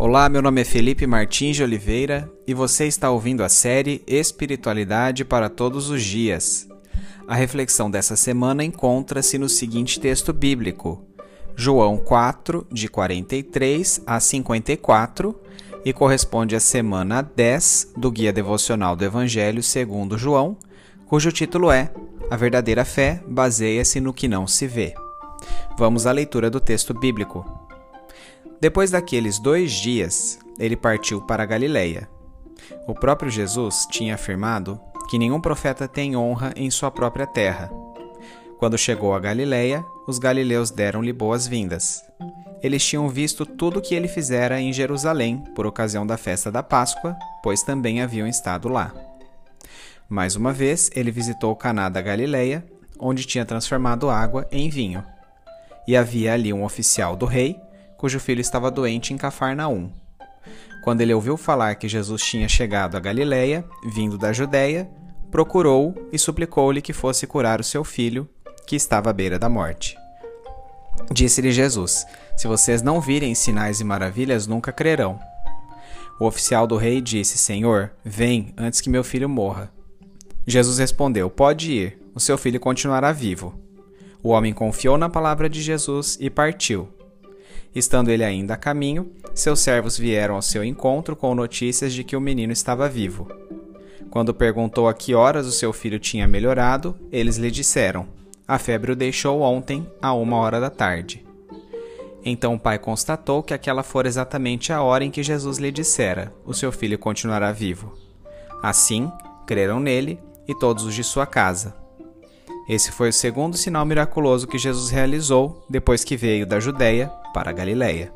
Olá, meu nome é Felipe Martins de Oliveira e você está ouvindo a série Espiritualidade para Todos os Dias. A reflexão dessa semana encontra-se no seguinte texto bíblico, João 4, de 43 a 54, e corresponde à semana 10 do Guia Devocional do Evangelho segundo João, cujo título é A Verdadeira Fé baseia-se no que não se vê. Vamos à leitura do texto bíblico. Depois daqueles dois dias, ele partiu para Galiléia. O próprio Jesus tinha afirmado que nenhum profeta tem honra em sua própria terra. Quando chegou a Galiléia, os galileus deram-lhe boas-vindas. Eles tinham visto tudo o que ele fizera em Jerusalém por ocasião da festa da Páscoa, pois também haviam estado lá. Mais uma vez, ele visitou Caná da Galiléia, onde tinha transformado água em vinho. E havia ali um oficial do rei cujo filho estava doente em Cafarnaum. Quando ele ouviu falar que Jesus tinha chegado a Galiléia, vindo da Judéia, procurou e suplicou-lhe que fosse curar o seu filho, que estava à beira da morte. Disse-lhe Jesus: Se vocês não virem sinais e maravilhas, nunca crerão. O oficial do rei disse: Senhor, vem antes que meu filho morra. Jesus respondeu: Pode ir, o seu filho continuará vivo. O homem confiou na palavra de Jesus e partiu. Estando ele ainda a caminho, seus servos vieram ao seu encontro com notícias de que o menino estava vivo. Quando perguntou a que horas o seu filho tinha melhorado, eles lhe disseram: A febre o deixou ontem, a uma hora da tarde. Então o pai constatou que aquela fora exatamente a hora em que Jesus lhe dissera: O seu filho continuará vivo. Assim, creram nele e todos os de sua casa. Esse foi o segundo sinal miraculoso que Jesus realizou depois que veio da Judéia para a Galiléia.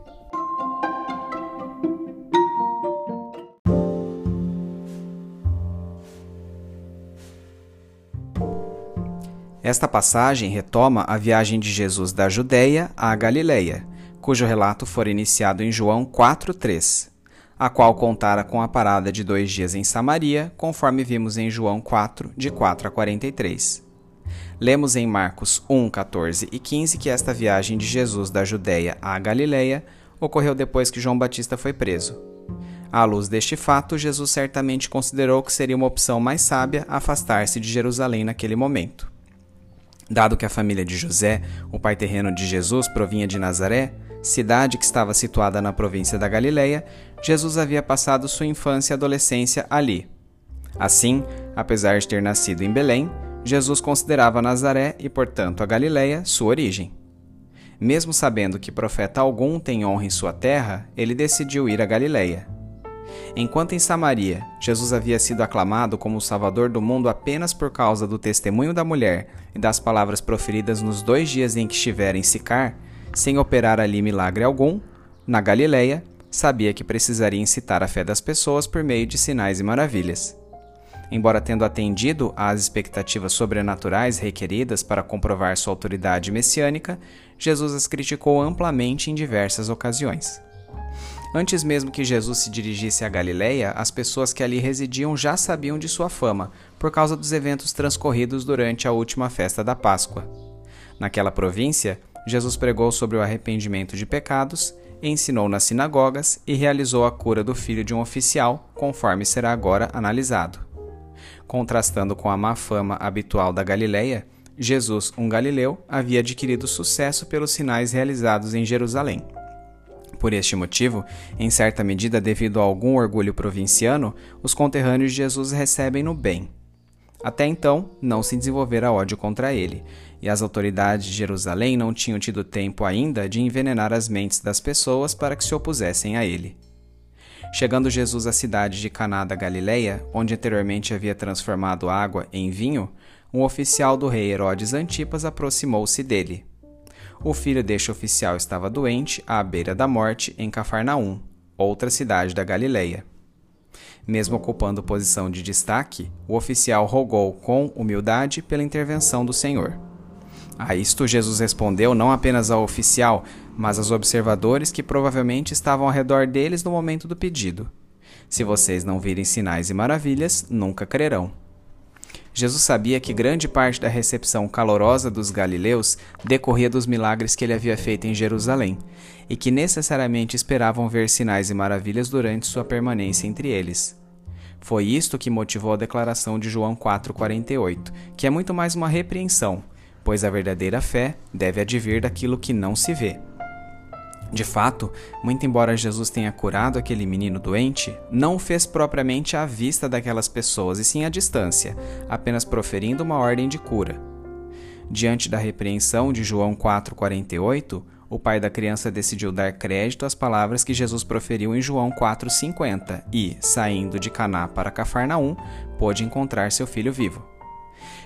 Esta passagem retoma a viagem de Jesus da Judéia à Galiléia, cujo relato foi iniciado em João 4:3, a qual contara com a parada de dois dias em Samaria, conforme vimos em João 4, de 4 a 43. Lemos em Marcos 1, 14 e 15 que esta viagem de Jesus da Judéia à Galiléia ocorreu depois que João Batista foi preso. À luz deste fato, Jesus certamente considerou que seria uma opção mais sábia afastar-se de Jerusalém naquele momento. Dado que a família de José, o pai terreno de Jesus, provinha de Nazaré, cidade que estava situada na província da Galiléia, Jesus havia passado sua infância e adolescência ali. Assim, apesar de ter nascido em Belém, Jesus considerava Nazaré e, portanto, a Galiléia sua origem. Mesmo sabendo que profeta algum tem honra em sua terra, ele decidiu ir a Galiléia. Enquanto em Samaria, Jesus havia sido aclamado como o Salvador do mundo apenas por causa do testemunho da mulher e das palavras proferidas nos dois dias em que estivera em Sicar, sem operar ali milagre algum, na Galiléia, sabia que precisaria incitar a fé das pessoas por meio de sinais e maravilhas. Embora tendo atendido às expectativas sobrenaturais requeridas para comprovar sua autoridade messiânica, Jesus as criticou amplamente em diversas ocasiões. Antes mesmo que Jesus se dirigisse à Galiléia, as pessoas que ali residiam já sabiam de sua fama, por causa dos eventos transcorridos durante a última festa da Páscoa. Naquela província, Jesus pregou sobre o arrependimento de pecados, ensinou nas sinagogas e realizou a cura do filho de um oficial, conforme será agora analisado. Contrastando com a má fama habitual da Galileia, Jesus, um galileu, havia adquirido sucesso pelos sinais realizados em Jerusalém. Por este motivo, em certa medida devido a algum orgulho provinciano, os conterrâneos de Jesus recebem-no bem. Até então, não se desenvolvera ódio contra ele, e as autoridades de Jerusalém não tinham tido tempo ainda de envenenar as mentes das pessoas para que se opusessem a ele. Chegando Jesus à cidade de Caná da Galileia, onde anteriormente havia transformado água em vinho, um oficial do rei Herodes Antipas aproximou-se dele. O filho deste oficial estava doente, à beira da morte, em Cafarnaum, outra cidade da Galileia. Mesmo ocupando posição de destaque, o oficial rogou com humildade pela intervenção do Senhor. A isto Jesus respondeu não apenas ao oficial, mas aos observadores que provavelmente estavam ao redor deles no momento do pedido. Se vocês não virem sinais e maravilhas, nunca crerão. Jesus sabia que grande parte da recepção calorosa dos galileus decorria dos milagres que ele havia feito em Jerusalém, e que necessariamente esperavam ver sinais e maravilhas durante sua permanência entre eles. Foi isto que motivou a declaração de João 4,48, que é muito mais uma repreensão, pois a verdadeira fé deve advir daquilo que não se vê. De fato, muito embora Jesus tenha curado aquele menino doente, não o fez propriamente à vista daquelas pessoas, e sim à distância, apenas proferindo uma ordem de cura. Diante da repreensão de João 4,48, o pai da criança decidiu dar crédito às palavras que Jesus proferiu em João 4,50 e, saindo de Caná para Cafarnaum, pôde encontrar seu filho vivo.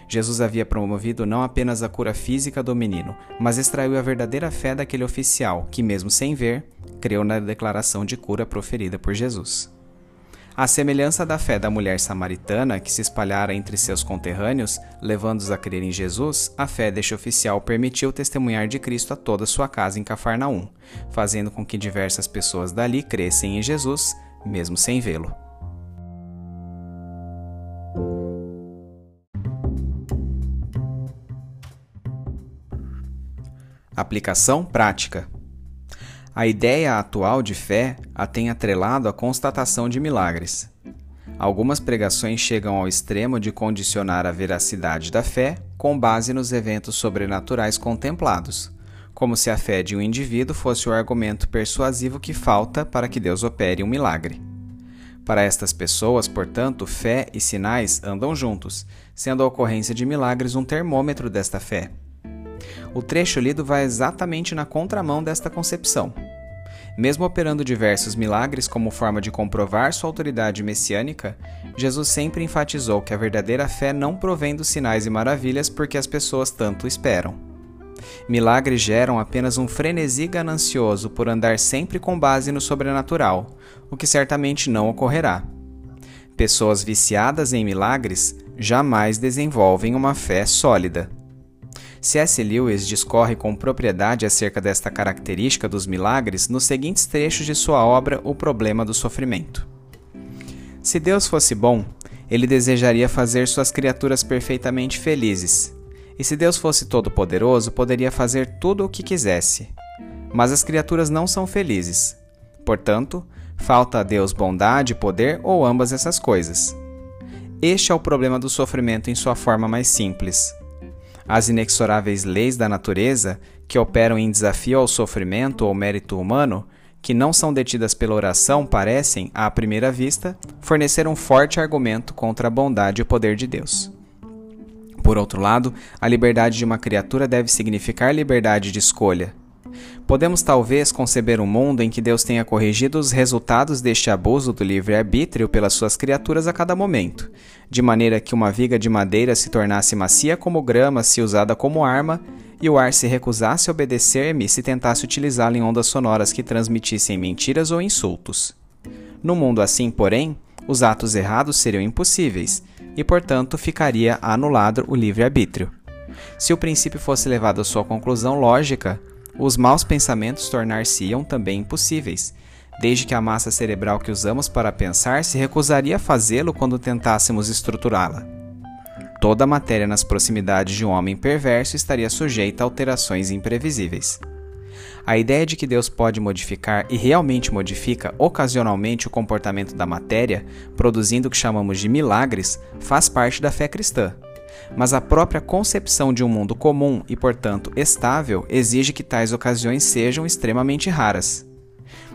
Jesus havia promovido não apenas a cura física do menino, mas extraiu a verdadeira fé daquele oficial, que, mesmo sem ver, creu na declaração de cura proferida por Jesus. À semelhança da fé da mulher samaritana, que se espalhara entre seus conterrâneos, levando-os a crer em Jesus, a fé deste oficial permitiu testemunhar de Cristo a toda sua casa em Cafarnaum, fazendo com que diversas pessoas dali crescem em Jesus, mesmo sem vê-lo. Aplicação prática. A ideia atual de fé a tem atrelado à constatação de milagres. Algumas pregações chegam ao extremo de condicionar a veracidade da fé com base nos eventos sobrenaturais contemplados, como se a fé de um indivíduo fosse o argumento persuasivo que falta para que Deus opere um milagre. Para estas pessoas, portanto, fé e sinais andam juntos, sendo a ocorrência de milagres um termômetro desta fé. O trecho lido vai exatamente na contramão desta concepção. Mesmo operando diversos milagres como forma de comprovar sua autoridade messiânica, Jesus sempre enfatizou que a verdadeira fé não provém dos sinais e maravilhas porque as pessoas tanto esperam. Milagres geram apenas um frenesi ganancioso por andar sempre com base no sobrenatural, o que certamente não ocorrerá. Pessoas viciadas em milagres jamais desenvolvem uma fé sólida. C.S. Lewis discorre com propriedade acerca desta característica dos milagres nos seguintes trechos de sua obra O Problema do Sofrimento. Se Deus fosse bom, ele desejaria fazer suas criaturas perfeitamente felizes. E se Deus fosse todo-poderoso, poderia fazer tudo o que quisesse. Mas as criaturas não são felizes. Portanto, falta a Deus bondade, poder ou ambas essas coisas. Este é o problema do sofrimento em sua forma mais simples. As inexoráveis leis da natureza, que operam em desafio ao sofrimento ou mérito humano, que não são detidas pela oração, parecem, à primeira vista, fornecer um forte argumento contra a bondade e o poder de Deus. Por outro lado, a liberdade de uma criatura deve significar liberdade de escolha, Podemos talvez conceber um mundo em que Deus tenha corrigido os resultados deste abuso do livre-arbítrio pelas suas criaturas a cada momento, de maneira que uma viga de madeira se tornasse macia como grama se usada como arma, e o ar se recusasse a obedecer-me se tentasse utilizá-lo em ondas sonoras que transmitissem mentiras ou insultos. No mundo assim, porém, os atos errados seriam impossíveis, e portanto ficaria anulado o livre-arbítrio. Se o princípio fosse levado à sua conclusão lógica, os maus pensamentos tornar-se-iam também impossíveis, desde que a massa cerebral que usamos para pensar se recusaria a fazê-lo quando tentássemos estruturá-la. Toda a matéria nas proximidades de um homem perverso estaria sujeita a alterações imprevisíveis. A ideia de que Deus pode modificar e realmente modifica ocasionalmente o comportamento da matéria, produzindo o que chamamos de milagres, faz parte da fé cristã mas a própria concepção de um mundo comum e, portanto, estável exige que tais ocasiões sejam extremamente raras.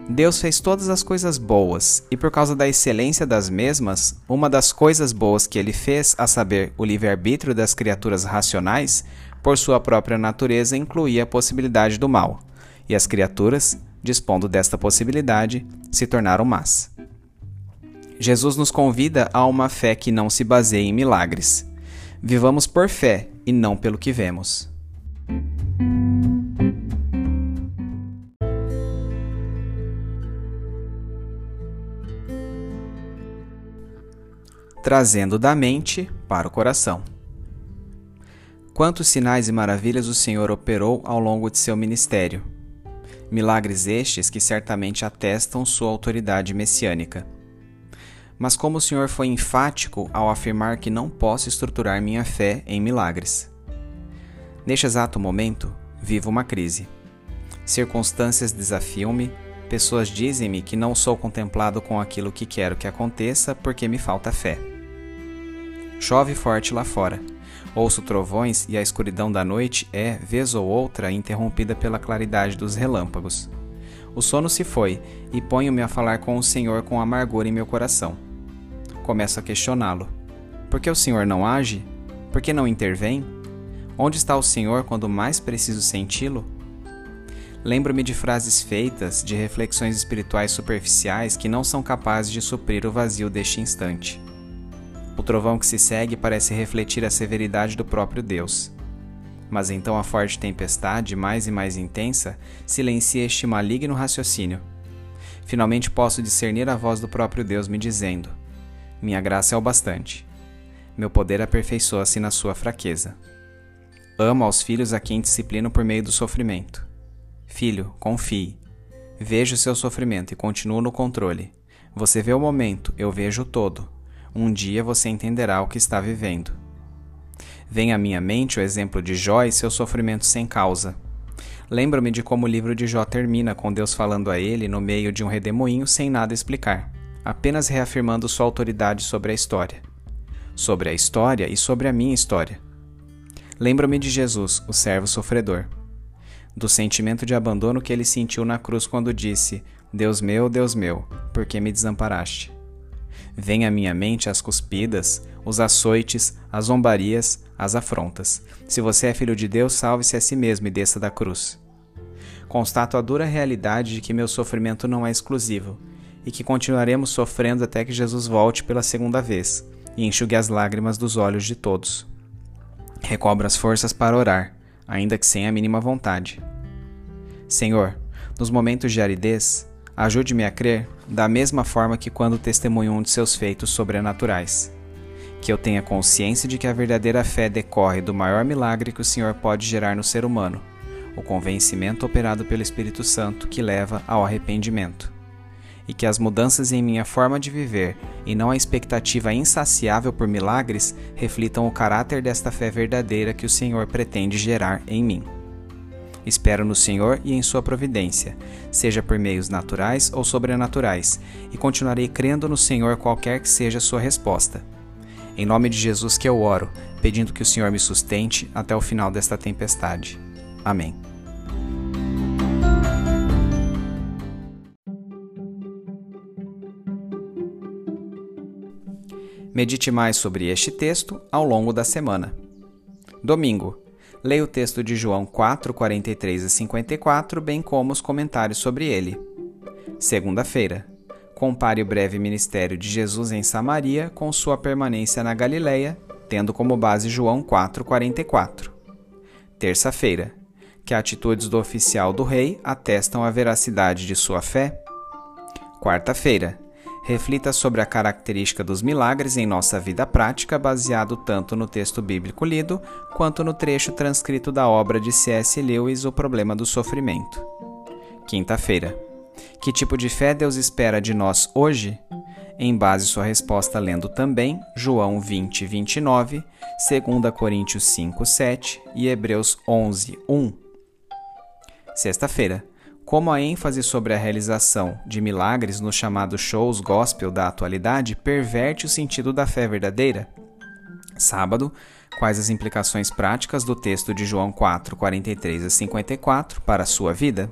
Deus fez todas as coisas boas, e por causa da excelência das mesmas, uma das coisas boas que ele fez, a saber, o livre-arbítrio das criaturas racionais, por sua própria natureza incluía a possibilidade do mal, e as criaturas, dispondo desta possibilidade, se tornaram más. Jesus nos convida a uma fé que não se baseie em milagres. Vivamos por fé e não pelo que vemos. Trazendo da mente para o coração. Quantos sinais e maravilhas o Senhor operou ao longo de seu ministério. Milagres estes que certamente atestam sua autoridade messiânica. Mas como o Senhor foi enfático ao afirmar que não posso estruturar minha fé em milagres. Neste exato momento, vivo uma crise. Circunstâncias desafiam-me, pessoas dizem-me que não sou contemplado com aquilo que quero que aconteça porque me falta fé. Chove forte lá fora. Ouço trovões e a escuridão da noite é, vez ou outra, interrompida pela claridade dos relâmpagos. O sono se foi e ponho-me a falar com o Senhor com amargura em meu coração. Começo a questioná-lo. Por que o Senhor não age? Por que não intervém? Onde está o Senhor quando mais preciso senti-lo? Lembro-me de frases feitas, de reflexões espirituais superficiais que não são capazes de suprir o vazio deste instante. O trovão que se segue parece refletir a severidade do próprio Deus. Mas então a forte tempestade, mais e mais intensa, silencia este maligno raciocínio. Finalmente posso discernir a voz do próprio Deus me dizendo: Minha graça é o bastante. Meu poder aperfeiçoa-se na sua fraqueza. Amo aos filhos a quem disciplino por meio do sofrimento. Filho, confie. Vejo o seu sofrimento e continuo no controle. Você vê o momento, eu vejo o todo. Um dia você entenderá o que está vivendo. Vem à minha mente o exemplo de Jó e seu sofrimento sem causa. Lembro-me de como o livro de Jó termina com Deus falando a ele no meio de um redemoinho sem nada explicar, apenas reafirmando sua autoridade sobre a história. Sobre a história e sobre a minha história. Lembro-me de Jesus, o servo sofredor. Do sentimento de abandono que ele sentiu na cruz quando disse: Deus meu, Deus meu, por que me desamparaste? Vem à minha mente as cuspidas, os açoites, as zombarias, as afrontas. Se você é filho de Deus, salve-se a si mesmo e desça da cruz. Constato a dura realidade de que meu sofrimento não é exclusivo e que continuaremos sofrendo até que Jesus volte pela segunda vez e enxugue as lágrimas dos olhos de todos. Recobro as forças para orar, ainda que sem a mínima vontade. Senhor, nos momentos de aridez, ajude-me a crer da mesma forma que quando testemunho um de seus feitos sobrenaturais que eu tenha consciência de que a verdadeira fé decorre do maior milagre que o Senhor pode gerar no ser humano, o convencimento operado pelo Espírito Santo que leva ao arrependimento. E que as mudanças em minha forma de viver e não a expectativa insaciável por milagres reflitam o caráter desta fé verdadeira que o Senhor pretende gerar em mim. Espero no Senhor e em Sua providência, seja por meios naturais ou sobrenaturais, e continuarei crendo no Senhor qualquer que seja a sua resposta em nome de Jesus que eu oro, pedindo que o Senhor me sustente até o final desta tempestade. Amém. Medite mais sobre este texto ao longo da semana. Domingo. Leia o texto de João 4, 43 e 54, bem como os comentários sobre ele. Segunda-feira. Compare o breve ministério de Jesus em Samaria com sua permanência na Galileia, tendo como base João 4:44. Terça-feira. Que atitudes do oficial do rei atestam a veracidade de sua fé? Quarta-feira. Reflita sobre a característica dos milagres em nossa vida prática, baseado tanto no texto bíblico lido quanto no trecho transcrito da obra de C.S. Lewis, O Problema do Sofrimento. Quinta-feira. Que tipo de fé Deus espera de nós hoje? Em base sua resposta lendo também João 20, 29, 2 Coríntios 5, 7 e Hebreus 11, 1. Sexta-feira. Como a ênfase sobre a realização de milagres nos chamados shows gospel da atualidade perverte o sentido da fé verdadeira? Sábado. Quais as implicações práticas do texto de João 4, 43 a 54 para a sua vida?